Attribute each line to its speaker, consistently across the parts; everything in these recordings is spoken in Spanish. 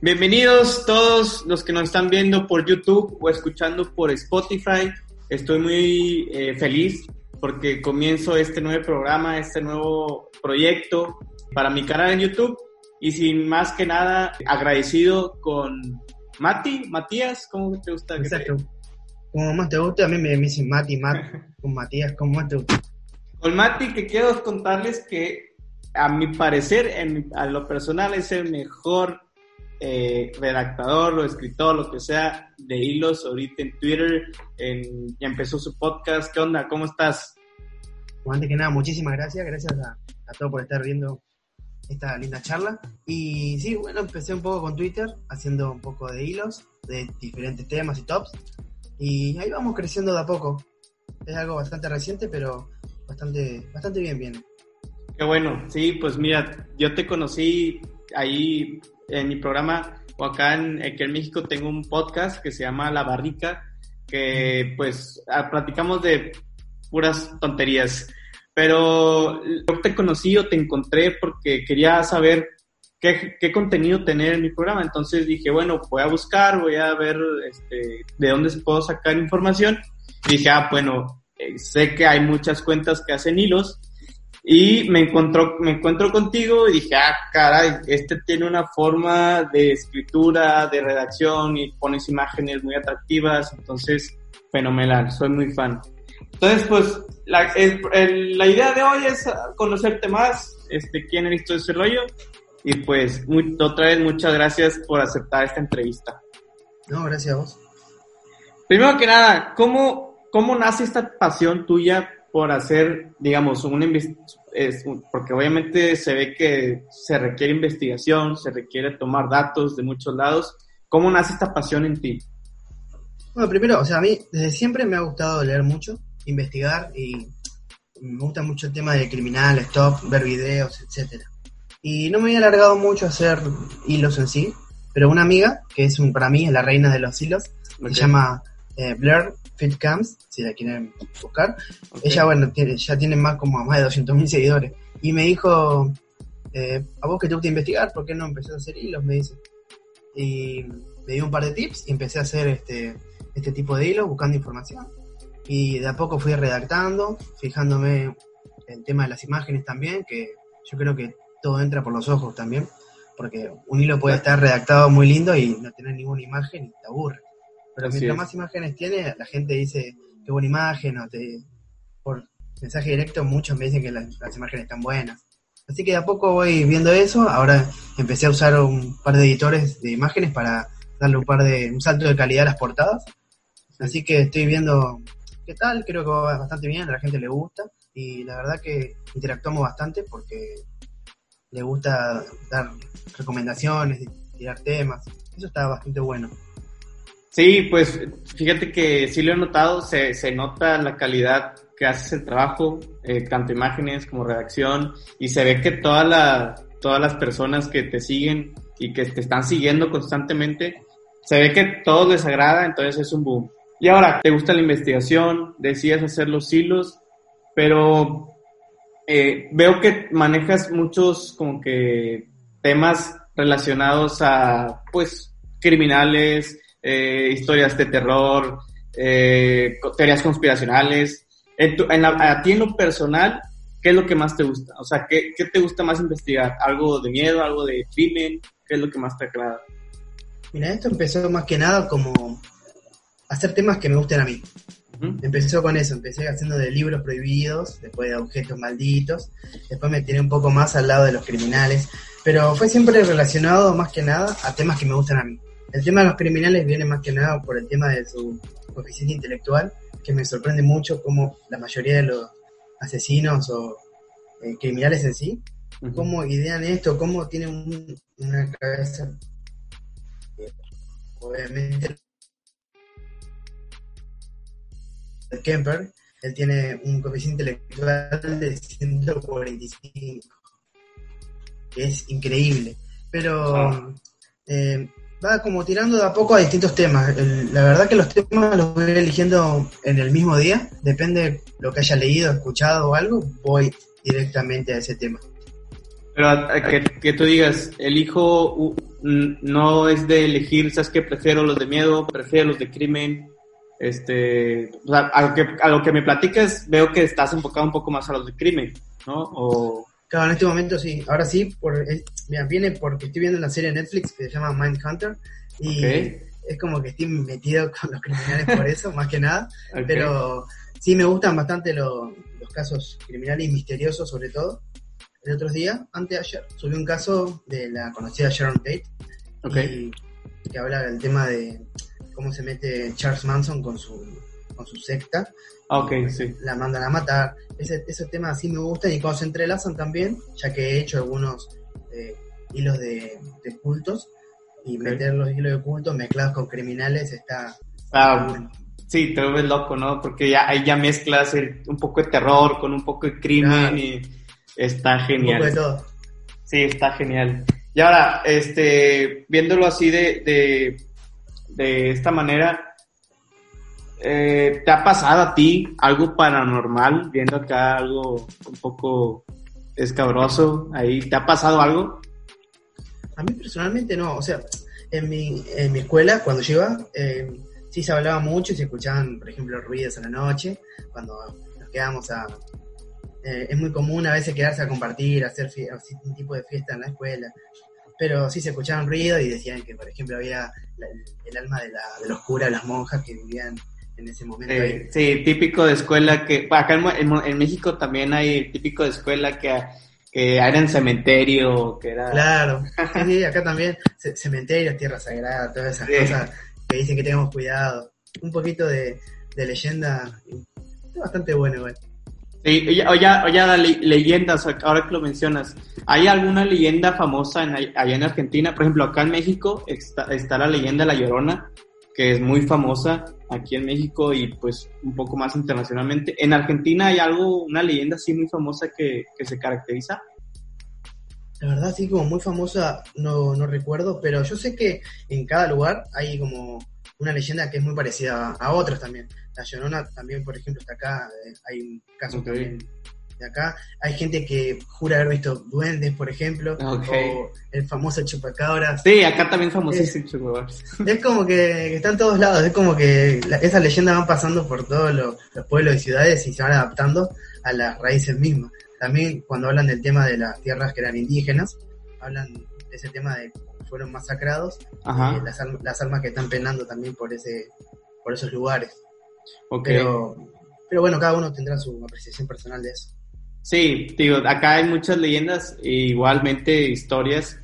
Speaker 1: Bienvenidos todos los que nos están viendo por YouTube o escuchando por Spotify. Estoy muy eh, feliz porque comienzo este nuevo programa, este nuevo proyecto para mi canal en YouTube. Y sin más que nada, agradecido con Mati, Matías, ¿cómo te gusta?
Speaker 2: Exacto. Como más te gusta, a mí me dicen Mati, Mati, con Matías, como más te gusta.
Speaker 1: Con Mati, que quiero contarles que a mi parecer, a lo personal, es el mejor eh, redactador o escritor, lo que sea, de hilos ahorita en Twitter, en, ya empezó su podcast. ¿Qué onda? ¿Cómo estás?
Speaker 2: Bueno, antes que nada, muchísimas gracias, gracias a, a todos por estar viendo esta linda charla. Y sí, bueno, empecé un poco con Twitter, haciendo un poco de hilos de diferentes temas y tops. Y ahí vamos creciendo de a poco. Es algo bastante reciente, pero bastante, bastante bien viene.
Speaker 1: Qué bueno, sí, pues mira, yo te conocí ahí en mi programa o acá en, aquí en México tengo un podcast que se llama La Barrica, que pues ah, platicamos de puras tonterías. Pero yo te conocí o te encontré porque quería saber qué, contenido tener en mi programa. Entonces dije, bueno, voy a buscar, voy a ver este, de dónde puedo sacar información. Y dije, ah, bueno, eh, sé que hay muchas cuentas que hacen hilos y me encontró, me encuentro contigo y dije, ah, caray, este tiene una forma de escritura, de redacción y pones imágenes muy atractivas, entonces, fenomenal, soy muy fan. Entonces, pues, la, el, la idea de hoy es conocerte más, este, quién eres todo ese rollo, y pues, muy, otra vez, muchas gracias por aceptar esta entrevista.
Speaker 2: No, gracias a vos.
Speaker 1: Primero que nada, ¿cómo, cómo nace esta pasión tuya por hacer, digamos, un es, porque obviamente se ve que se requiere investigación, se requiere tomar datos de muchos lados. ¿Cómo nace esta pasión en ti?
Speaker 2: Bueno, primero, o sea, a mí desde siempre me ha gustado leer mucho, investigar y me gusta mucho el tema de criminales, top, ver videos, etcétera. Y no me había alargado mucho a hacer hilos en sí, pero una amiga, que es un, para mí es la reina de los hilos, se llama eh, Blair Fitcams, si la quieren buscar. Ella, bueno, tiene, ya tiene más como más de 200.000 seguidores. Y me dijo, eh, a vos que te gusta investigar, ¿por qué no empecé a hacer hilos? Me dice. Y me dio un par de tips y empecé a hacer este, este tipo de hilos, buscando información. Y de a poco fui redactando, fijándome el tema de las imágenes también, que yo creo que todo entra por los ojos también, porque un hilo puede estar redactado muy lindo y no tener ninguna imagen y te aburre. Pero mientras más imágenes tiene, la gente dice qué buena imagen, o te, por mensaje directo muchos me dicen que las, imágenes están buenas. Así que de a poco voy viendo eso, ahora empecé a usar un par de editores de imágenes para darle un par de, un salto de calidad a las portadas. Así que estoy viendo qué tal, creo que va bastante bien, a la gente le gusta y la verdad que interactuamos bastante porque le gusta dar recomendaciones, tirar temas, eso está bastante bueno.
Speaker 1: Sí, pues fíjate que sí lo he notado, se, se nota la calidad que haces el trabajo, eh, tanto imágenes como redacción, y se ve que toda la, todas las personas que te siguen y que te están siguiendo constantemente, se ve que todo les agrada, entonces es un boom. Y ahora, te gusta la investigación, decías hacer los hilos, pero eh, veo que manejas muchos como que temas relacionados a, pues, criminales, eh, historias de terror, eh, teorías conspiracionales. En en a ti en lo personal, ¿qué es lo que más te gusta? O sea, ¿qué, ¿qué, te gusta más investigar? ¿Algo de miedo, algo de crimen? ¿Qué es lo que más te agrada?
Speaker 2: Mira, esto empezó más que nada como hacer temas que me gusten a mí. Empezó con eso, empecé haciendo de libros prohibidos, después de objetos malditos, después me tiré un poco más al lado de los criminales, pero fue siempre relacionado más que nada a temas que me gustan a mí. El tema de los criminales viene más que nada por el tema de su coeficiente intelectual, que me sorprende mucho como la mayoría de los asesinos o eh, criminales en sí, cómo idean esto, cómo tienen una cabeza, obviamente, el Kemper, él tiene un coeficiente intelectual de 145, que es increíble, pero... Eh, va como tirando de a poco a distintos temas. La verdad que los temas los voy eligiendo en el mismo día, depende lo que haya leído, escuchado o algo, voy directamente a ese tema.
Speaker 1: Pero que, que tú digas, elijo, no es de elegir, ¿sabes qué? Prefiero los de miedo, prefiero los de crimen. Este, a lo que, a lo que me platicas, veo que estás enfocado un poco más a los de crimen, ¿no? O,
Speaker 2: Claro, en este momento sí, ahora sí, por, eh, mira, viene porque estoy viendo una serie de Netflix que se llama Mindhunter y
Speaker 1: Ok.
Speaker 2: es como que estoy metido con los criminales por eso, más que nada. Pero sí me gustan bastante lo- los casos criminales y misteriosos, sobre todo. El otro día, antes de ayer, subí un caso de la conocida Sharon Tate, y que habla del tema de cómo se mete Charles Manson con su, con su secta,
Speaker 1: Ok, sí.
Speaker 2: la mandan a matar. Ese, esos temas sí me gustan y cuando se entrelazan también, ya que he hecho algunos eh, hilos de, de cultos, y
Speaker 1: Ok.
Speaker 2: meter los hilos de cultos mezclados con criminales está...
Speaker 1: Ah, sí, te vuelves loco, ¿no? Porque ya ahí ya mezclas el- un poco de terror con un poco de crimen
Speaker 2: Claro.
Speaker 1: y está
Speaker 2: Un
Speaker 1: genial.
Speaker 2: poco de todo.
Speaker 1: Sí, está genial. Y ahora, este, viéndolo así de, de, de esta manera, eh, ¿te ha pasado a ti algo paranormal? Viendo acá algo un poco escabroso, ahí, ¿te ha pasado algo?
Speaker 2: A mí personalmente no, o sea, en mi, en mi escuela cuando yo iba, eh, sí se hablaba mucho y se escuchaban, por ejemplo, ruidos a la noche, cuando nos quedábamos a... eh, es muy común a veces quedarse a compartir, hacer fie- así, un tipo de fiesta en la escuela, pero sí se escuchaban ruidos y decían que, por ejemplo, había la- el alma de, la, de los curas, las monjas que vivían en ese momento.
Speaker 1: Eh, sí, típico de escuela que, acá en, en en México también hay típico de escuela que, que era en cementerio, que era...
Speaker 2: Claro, sí, acá también, ce- cementerios, tierra sagrada, todas esas
Speaker 1: Sí.
Speaker 2: cosas que dicen que tengamos cuidado. Un poquito de, de leyenda, bastante bueno igual.
Speaker 1: Sí, oye, oye, la le- leyendas, ahora que lo mencionas, ¿hay alguna leyenda famosa en, allá en Argentina? Por ejemplo, acá en México está, está la leyenda La Llorona, que es muy famosa aquí en México y pues un poco más internacionalmente. ¿En Argentina hay algo, una leyenda así muy famosa que, que se caracteriza?
Speaker 2: La verdad, así como muy famosa, no, no recuerdo, pero yo sé que en cada lugar hay como una leyenda que es muy parecida a, otras también. La Llorona también, por ejemplo, está acá, eh, hay un caso
Speaker 1: Ok.
Speaker 2: también de acá. Hay gente que jura haber visto duendes, por ejemplo, o el famoso chupacabras.
Speaker 1: Sí, acá también famosísimo. Chihuahua.
Speaker 2: Es como que, está en todos lados, es como que la- esas leyendas van pasando por todos los, los pueblos y ciudades y se van adaptando a las raíces mismas. También cuando hablan del tema de las tierras que eran indígenas, hablan de ese tema de fueron masacrados, eh, las, las almas que están penando también por ese por esos lugares. Pero, pero bueno, cada uno tendrá su apreciación personal de eso.
Speaker 1: Sí, digo, acá hay muchas leyendas e igualmente historias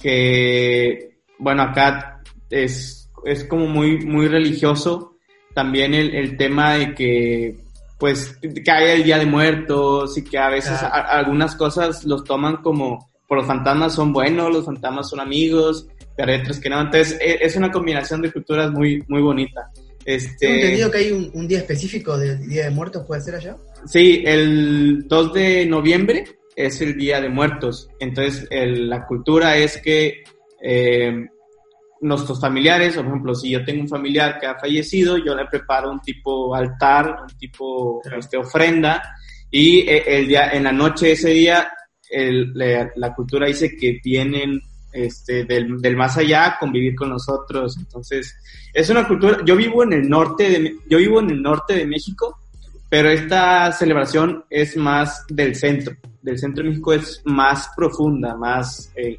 Speaker 1: que, bueno, acá es, es como muy, muy religioso también el, el tema de que, pues, que hay el Día de Muertos y que a veces
Speaker 2: Claro.
Speaker 1: a- algunas cosas los toman como, por los fantasmas son buenos, los fantasmas son amigos, pero hay otros que no. Entonces, e- es una combinación de culturas muy, muy bonita. Este...
Speaker 2: Entendido que hay un, un día específico del Día de Muertos, ¿puede ser allá?
Speaker 1: Sí, el 2 de noviembre es el Día de Muertos. Entonces, el- la cultura es que eh, nuestros familiares, por ejemplo, si yo tengo un familiar que ha fallecido, yo le preparo un tipo altar, un tipo
Speaker 2: Claro.
Speaker 1: este, ofrenda, y eh, el día, en la noche de ese día, el- la, la cultura dice que vienen este, del, del más allá convivir con nosotros. Entonces, es una cultura. Yo vivo en el norte de, yo vivo en el norte de México, pero esta celebración es más del centro. Del centro de México es más profunda, más, eh,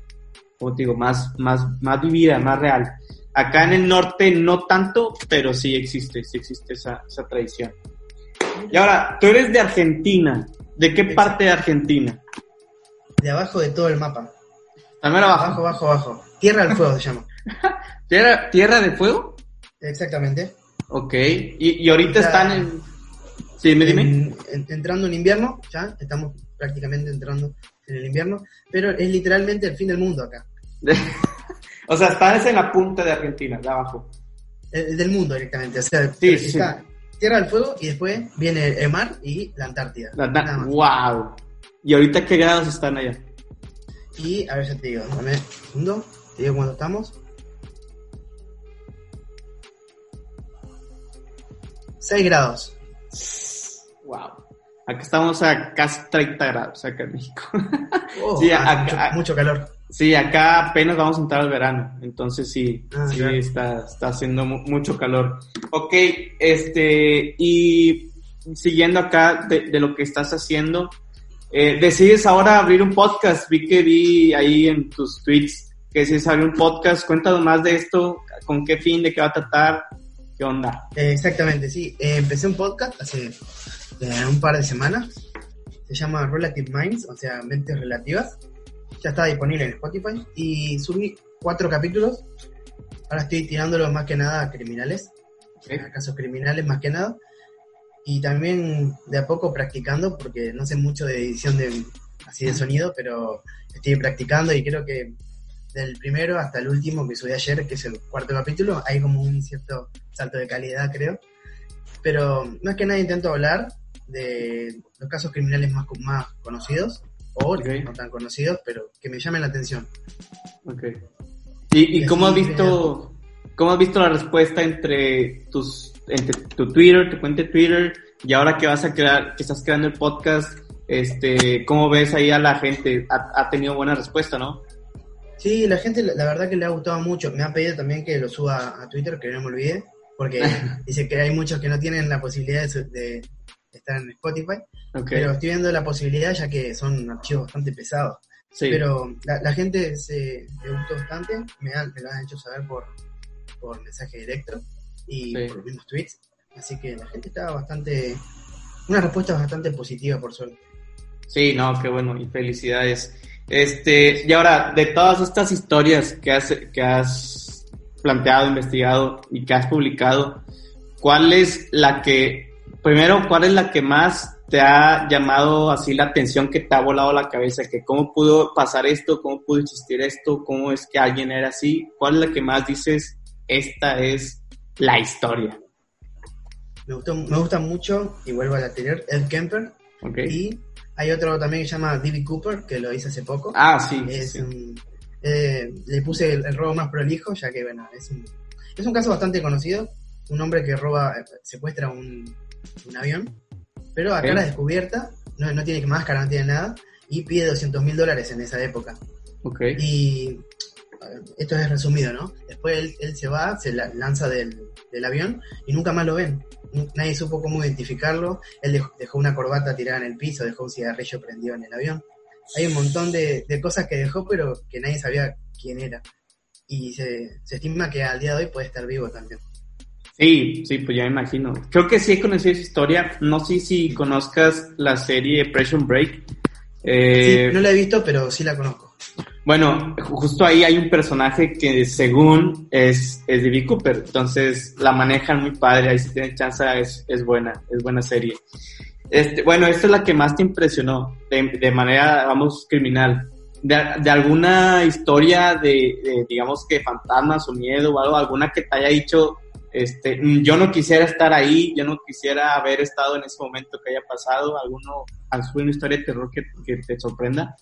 Speaker 1: ¿cómo te digo? Más, más, más vivida, más real. Acá en el norte no tanto, pero sí existe, sí existe esa, esa tradición. Y ahora, tú eres de Argentina. ¿De qué parte de Argentina?
Speaker 2: De abajo de todo el mapa.
Speaker 1: También
Speaker 2: Abajo,
Speaker 1: abajo.
Speaker 2: abajo, abajo. Tierra del Fuego se llama.
Speaker 1: ¿Tierra, ¿Tierra de fuego?
Speaker 2: Exactamente.
Speaker 1: Ok. Y, y ahorita
Speaker 2: Ya.
Speaker 1: están en... Sí, dime, dime.
Speaker 2: En- en- entrando en invierno, ya estamos prácticamente entrando en el invierno, pero es literalmente el fin del mundo acá.
Speaker 1: o sea, estás en la punta de Argentina, de abajo.
Speaker 2: El, el del mundo directamente. O sea,
Speaker 1: Sí,
Speaker 2: está Tierra del Fuego y después viene el mar y la Antártida.
Speaker 1: La- wow. ¿Y ahorita qué grados están allá?
Speaker 2: Y a ver si te digo, dame un segundo, te digo cuándo estamos. 6 grados.
Speaker 1: Wow. Acá estamos a casi 30 grados acá en México.
Speaker 2: Oh, ah,
Speaker 1: ah,
Speaker 2: mucho, calor.
Speaker 1: Sí, acá apenas vamos a entrar al verano, entonces sí,
Speaker 2: ah,
Speaker 1: sí está, está haciendo mucho calor. Ok, este, y siguiendo acá de lo que estás haciendo, eh, decides ahora abrir un podcast, vi que vi ahí en tus tweets que decides abrir un podcast, cuéntanos más de esto, con qué fin, de qué va a tratar, qué onda.
Speaker 2: Eh, exactamente, sí. Eh, empecé un podcast hace eh, un par de semanas. Se llama Relative Minds, o sea, mentes relativas. Ya está disponible en Spotify. Y subí cuatro capítulos. Ahora estoy tirándolo más que nada a criminales. a casos criminales más que nada. Y también de a poco practicando, porque no sé mucho de edición de, así de sonido, pero estoy practicando y creo que del primero hasta el último que subí ayer, que es el cuarto capítulo, hay como un cierto salto de calidad, creo. Pero más que nada intento hablar de los casos criminales más, más conocidos, o no tan conocidos, pero que me llamen la atención.
Speaker 1: Ok. ¿Y, y cómo has visto, cómo has visto la respuesta entre tus, entre tu Twitter, tu cuenta de Twitter, y ahora que vas a crear, que estás creando el podcast, este, cómo ves ahí a la gente? Ha, ha tenido buena respuesta, ¿no?
Speaker 2: Sí, la gente, la, verdad que le ha gustado mucho. Me ha pedido también que lo suba a Twitter, que no me olvide, porque dice que hay muchos que no tienen la posibilidad de, de estar en Spotify,
Speaker 1: Ok.
Speaker 2: pero estoy viendo la posibilidad ya que son archivos bastante pesados.
Speaker 1: sí.
Speaker 2: Pero la, la gente se le gustó bastante, me, han- me lo han hecho saber por, por mensaje directo y
Speaker 1: Sí.
Speaker 2: por los mismos tweets. Así que la gente está bastante, una respuesta bastante positiva por suerte.
Speaker 1: Sí, no, qué bueno, y felicidades. Este, y ahora, de todas estas historias que has, que has planteado, investigado y que has publicado, ¿cuál es la que, primero, cuál es la que más te ha llamado así la atención, que te ha volado la cabeza, que cómo pudo pasar esto, cómo pudo existir esto, cómo es que alguien era así? ¿Cuál es la que más dices, esta es la historia?
Speaker 2: Me, gustó, me gusta mucho, y vuelvo al anterior, Ed Kemper,
Speaker 1: ¿Ok?
Speaker 2: y hay otro también que se llama D.B. Cooper, que lo hice hace poco.
Speaker 1: Ah, sí. sí,
Speaker 2: es
Speaker 1: sí.
Speaker 2: un- eh, le puse el, el robo más prolijo, ya que bueno, es un, es un caso bastante conocido. Un hombre que roba, eh, secuestra un, un avión, pero a
Speaker 1: Ok.
Speaker 2: cara descubierta, no, no tiene máscara, no tiene nada, y pide 200 mil dólares en esa época.
Speaker 1: Ok.
Speaker 2: Y esto es resumido, ¿no? Después él, él se va, se la- lanza del, del avión y nunca más lo ven. Nadie supo cómo identificarlo. Él dejó, dejó una corbata tirada en el piso, dejó un cigarrillo prendido en el avión. Hay un montón de, de cosas que dejó, pero que nadie sabía quién era. Y se, se estima que al día de hoy puede estar vivo también.
Speaker 1: Sí, sí, pues ya me imagino. Creo que sí he conocido esa historia. No sé si conozcas la serie Prison Break. Eh,
Speaker 2: Sí, no la he visto, pero sí la conozco.
Speaker 1: Bueno, justo ahí hay un personaje que según es, es de. Cooper. Entonces la manejan muy padre. Ahí si tienen chance es, es buena, es buena serie. Este, bueno, esta es la que más te impresionó de, de manera, vamos, criminal. De, de alguna historia de, de, digamos que fantasmas o miedo o algo, alguna que te haya dicho, este, "Mm, yo no quisiera estar ahí, yo no quisiera haber estado en ese momento que haya pasado, alguno, alguna historia de terror que, que te sorprenda.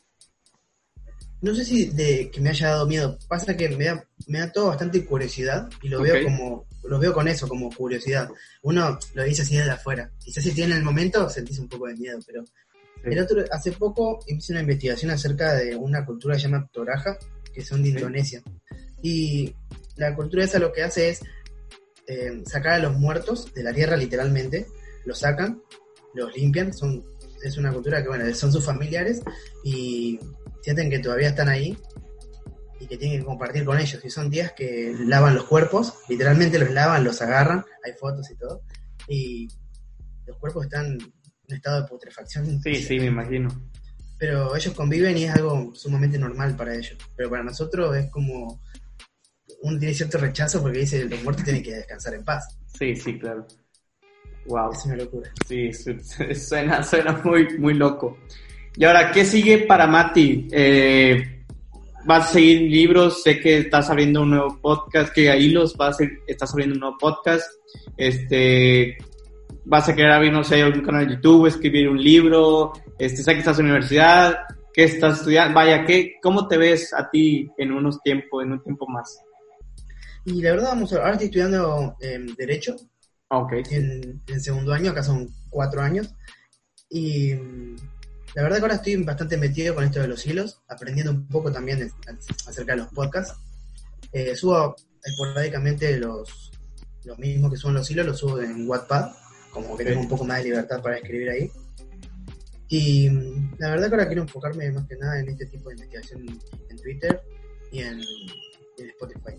Speaker 2: No sé si de que me haya dado miedo. Pasa que me da, me da todo bastante curiosidad y lo veo como, lo veo con eso, como curiosidad. Uno lo dice así desde afuera. Quizás si tiene el momento sentís un poco de miedo, pero el otro, hace poco hice una investigación acerca de una cultura que se llama Toraja, que son de
Speaker 1: Sí.
Speaker 2: Indonesia. Y la cultura esa lo que hace es eh, sacar a los muertos de la tierra literalmente, los sacan, los limpian, son, es una cultura que bueno, son sus familiares y sienten que todavía están ahí y que tienen que compartir con ellos. Y son días que lavan los cuerpos, literalmente los lavan, los agarran, hay fotos y todo, y los cuerpos están en un estado de putrefacción.
Speaker 1: Sí, sí, me imagino.
Speaker 2: Pero ellos conviven y es algo sumamente normal para ellos. Pero para nosotros es como uno tiene cierto rechazo porque dice los muertos tienen que descansar en paz.
Speaker 1: Sí, sí, claro. Wow.
Speaker 2: Es una locura.
Speaker 1: Sí, su- suena, suena muy, muy loco. Y ahora, ¿qué sigue para Mati? Eh, ¿Vas a seguir libros? Sé que estás abriendo un nuevo podcast, que ahí los vas a estás abriendo un nuevo podcast. Este, ¿Vas a querer abrir, no sé, algún canal de YouTube, escribir un libro? Este, sé que estás en la universidad, que estás estudiando. Vaya, ¿qué, ¿cómo te ves a ti en unos tiempos, en un tiempo más?
Speaker 2: Y la verdad, vamos a, ahora estoy estudiando eh, Derecho
Speaker 1: Ok.
Speaker 2: en, en segundo año, acá son cuatro años. Y la verdad que ahora estoy bastante metido con esto de los hilos, aprendiendo un poco también de- acerca de los podcasts. Eh, subo esporádicamente los, los mismos que suben los hilos, los subo en Wattpad, como que tengo un poco más de libertad para escribir ahí. Y mm, la verdad que ahora quiero enfocarme más que nada en este tipo de investigación en Twitter y en, en Spotify.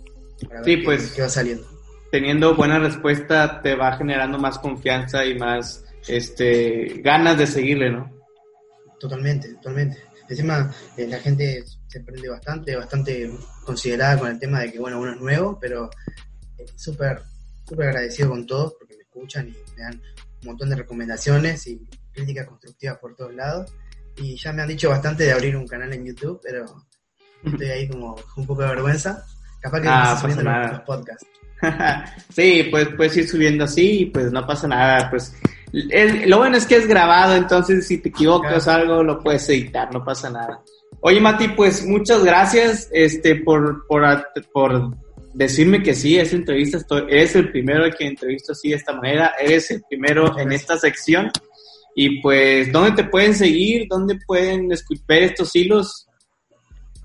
Speaker 2: Para ver
Speaker 1: Sí,
Speaker 2: qué-
Speaker 1: pues.
Speaker 2: qué va saliendo.
Speaker 1: Teniendo buena respuesta te va generando más confianza y más este ganas de seguirle, ¿no?
Speaker 2: Totalmente, totalmente. Encima, eh, la gente se prende bastante, bastante considerada con el tema de que, bueno, uno es nuevo, pero eh, súper, súper agradecido con todos porque me escuchan y me dan un montón de recomendaciones y críticas constructivas por todos lados. Y ya me han dicho bastante de abrir un canal en YouTube, pero estoy ahí como un poco de vergüenza. Capaz que
Speaker 1: Ah,
Speaker 2: no subiendo los, los podcasts.
Speaker 1: sí, pues puedes ir subiendo así y pues no pasa nada, pues lo bueno es que es grabado, entonces si te equivocas algo lo puedes editar, no pasa nada. Oye Mati, pues muchas gracias este por por, por decirme que sí, esa entrevista estoy, eres el primero que entrevisto así de esta manera, eres el primero en esta sección y pues ¿dónde te pueden seguir? ¿Dónde pueden escu- ver estos hilos?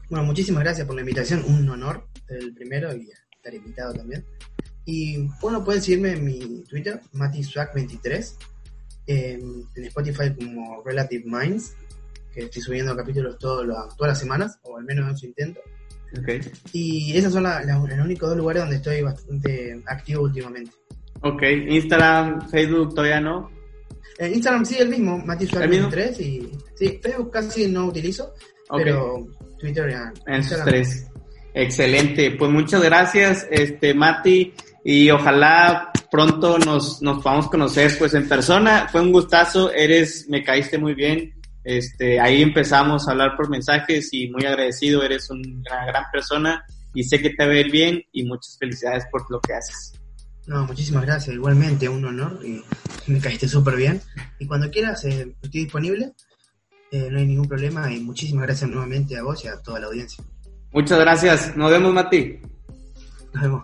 Speaker 2: Bueno, muchísimas gracias por la invitación, un honor el primero y estar invitado también. Y bueno, pueden seguirme en mi Twitter, MatiSwag23, en, en Spotify como Relative Minds, que estoy subiendo capítulos todos los- todas las semanas, o al menos eso intento.
Speaker 1: Okay.
Speaker 2: Y esos son la- la- los únicos dos lugares donde estoy bastante activo últimamente.
Speaker 1: ok, Instagram, Facebook todavía no.
Speaker 2: En Instagram sí, el mismo,
Speaker 1: ¿El
Speaker 2: MatiSwag23, y sí, Facebook casi no utilizo, pero Twitter ya.
Speaker 1: En sus
Speaker 2: Instagram.
Speaker 1: tres. Excelente. Pues muchas gracias, este Mati, y ojalá pronto nos, nos podamos conocer pues en persona. Fue un gustazo, eres, me caíste muy bien. Este, ahí empezamos a hablar por mensajes y muy agradecido, eres una gran persona y sé que te va a ir bien y muchas felicidades por lo que haces.
Speaker 2: No, muchísimas gracias, igualmente, un honor y me caíste súper bien. Y cuando quieras, eh, estoy disponible, eh, no hay ningún problema y muchísimas gracias nuevamente a vos y a toda la audiencia.
Speaker 1: Muchas gracias. Nos vemos, Mati.
Speaker 2: Nos vemos,